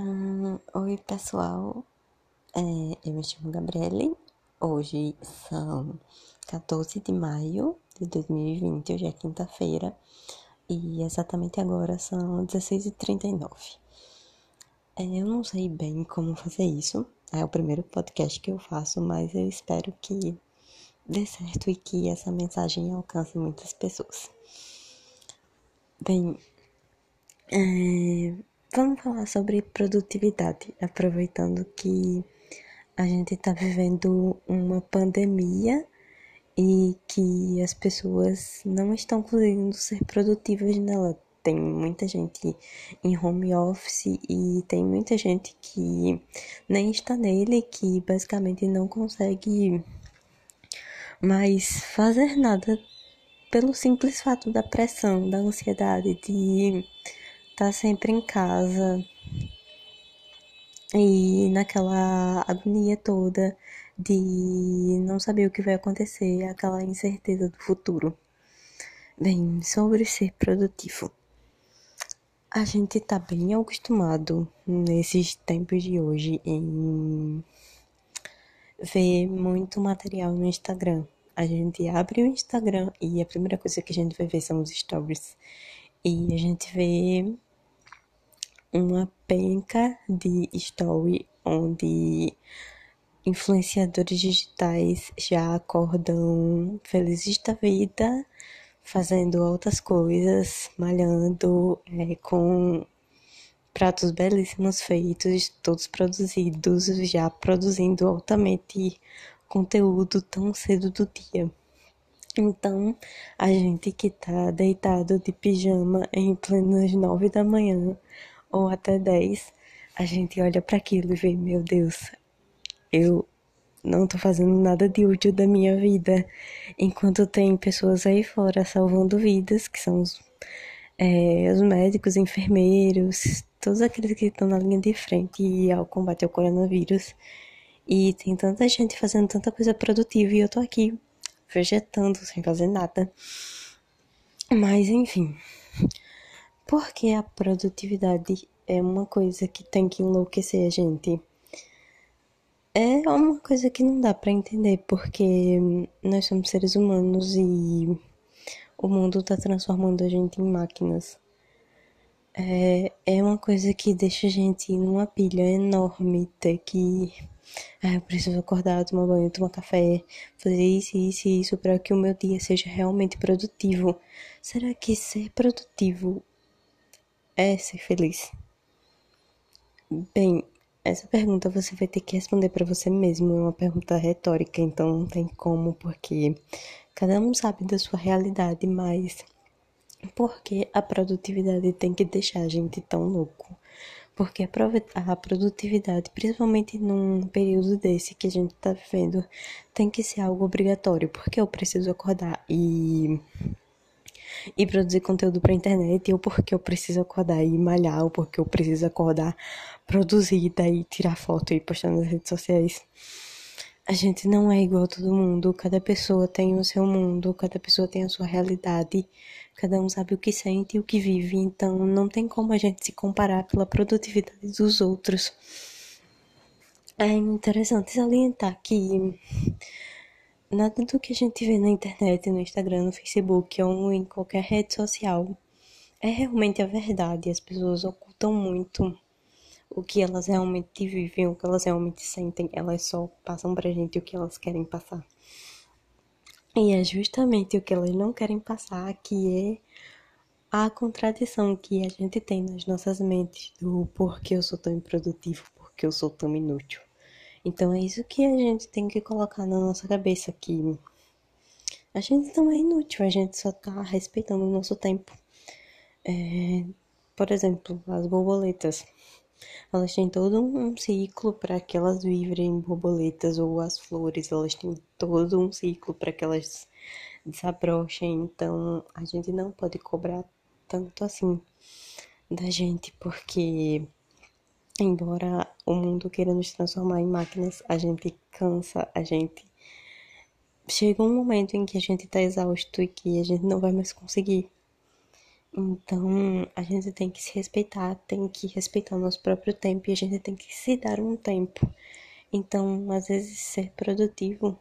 Hum, oi, pessoal. É, eu me chamo Gabriele. Hoje são 14 de maio de 2020, hoje é quinta-feira. E exatamente agora são 16h39. É, eu não sei bem como fazer isso. É o primeiro podcast que eu faço, mas eu espero que dê certo e que essa mensagem alcance muitas pessoas. Bem, é, Vamos falar sobre produtividade, aproveitando que a gente está vivendo uma pandemia e que as pessoas não estão conseguindo ser produtivas nela. Tem muita gente em home office e tem muita gente que nem está nele, que basicamente não consegue mais fazer nada pelo simples fato da pressão, da ansiedade, de tá sempre em casa e naquela agonia toda de não saber o que vai acontecer, aquela incerteza do futuro. Bem, sobre ser produtivo. A gente tá bem acostumado nesses tempos de hoje em ver muito material no Instagram. A gente abre o Instagram e a primeira coisa que a gente vai ver são os stories. E a gente vê uma penca de story onde influenciadores digitais já acordam felizes da vida, fazendo outras coisas, malhando é, com pratos belíssimos feitos, todos produzidos, já produzindo altamente conteúdo tão cedo do dia. Então, a gente que tá deitado de pijama em plenas nove da manhã, ou até 10, a gente olha para aquilo e vê, meu Deus, eu não tô fazendo nada de útil da minha vida, enquanto tem pessoas aí fora salvando vidas, que são os, é, os médicos, enfermeiros, todos aqueles que estão na linha de frente ao combate ao coronavírus. E tem tanta gente fazendo tanta coisa produtiva e eu tô aqui vegetando sem fazer nada. Mas enfim. Porque a produtividade é uma coisa que tem que enlouquecer a gente. É uma coisa que não dá para entender, porque nós somos seres humanos e o mundo tá transformando a gente em máquinas. É, é uma coisa que deixa a gente numa pilha enorme, ter que. Ah, eu preciso acordar, tomar banho, tomar café, fazer isso, isso e isso para que o meu dia seja realmente produtivo. Será que ser produtivo é ser feliz? Bem, essa pergunta você vai ter que responder para você mesmo. É uma pergunta retórica, então não tem como, porque cada um sabe da sua realidade, mas por que a produtividade tem que deixar a gente tão louco? Porque a produtividade, principalmente num período desse que a gente tá vivendo, tem que ser algo obrigatório, porque eu preciso acordar e e produzir conteúdo pra internet, ou porque eu preciso acordar e malhar, ou porque eu preciso acordar, produzir, daí tirar foto e postar nas redes sociais. A gente não é igual a todo mundo, cada pessoa tem o seu mundo, cada pessoa tem a sua realidade, cada um sabe o que sente e o que vive, então não tem como a gente se comparar pela produtividade dos outros. É interessante salientar que nada do que a gente vê na internet, no Instagram, no Facebook ou em qualquer rede social é realmente a verdade. As pessoas ocultam muito o que elas realmente vivem, o que elas realmente sentem. Elas só passam pra gente o que elas querem passar. E é justamente o que elas não querem passar que é a contradição que a gente tem nas nossas mentes do porquê eu sou tão improdutivo, porquê eu sou tão inútil. Então é isso que a gente tem que colocar na nossa cabeça que a gente não é inútil, a gente só tá respeitando o nosso tempo. É, por exemplo, as borboletas. Elas têm todo um ciclo para que elas vivrem borboletas ou as flores, elas têm todo um ciclo para que elas desabrochem. Então a gente não pode cobrar tanto assim da gente, porque Embora o mundo queira nos transformar em máquinas, a gente cansa, a gente. Chega um momento em que a gente tá exausto e que a gente não vai mais conseguir. Então, a gente tem que se respeitar, tem que respeitar o nosso próprio tempo e a gente tem que se dar um tempo. Então, às vezes, ser produtivo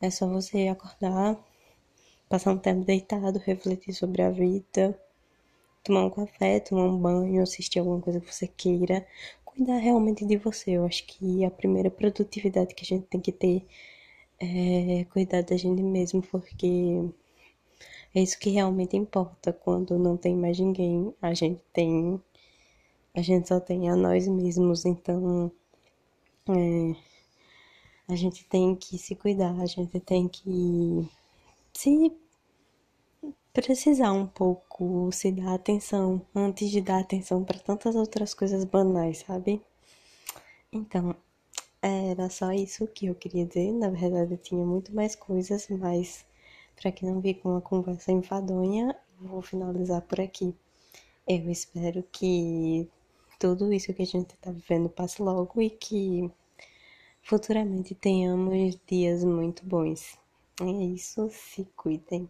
é só você acordar, passar um tempo deitado, refletir sobre a vida, tomar um café, tomar um banho, assistir alguma coisa que você queira, cuidar realmente de você. Eu acho que a primeira produtividade que a gente tem que ter é cuidar da gente mesmo, porque é isso que realmente importa. Quando não tem mais ninguém, a gente tem. A gente só tem a nós mesmos, então. É, a gente tem que se cuidar, a gente tem que se precisar um pouco, se dar atenção antes de dar atenção para tantas outras coisas banais, sabe? Então, era só isso que eu queria dizer. Na verdade, tinha muito mais coisas, mas para que não fique uma conversa enfadonha, vou finalizar por aqui. Eu espero que tudo isso que a gente está vivendo passe logo e que futuramente tenhamos dias muito bons. É isso, se cuidem.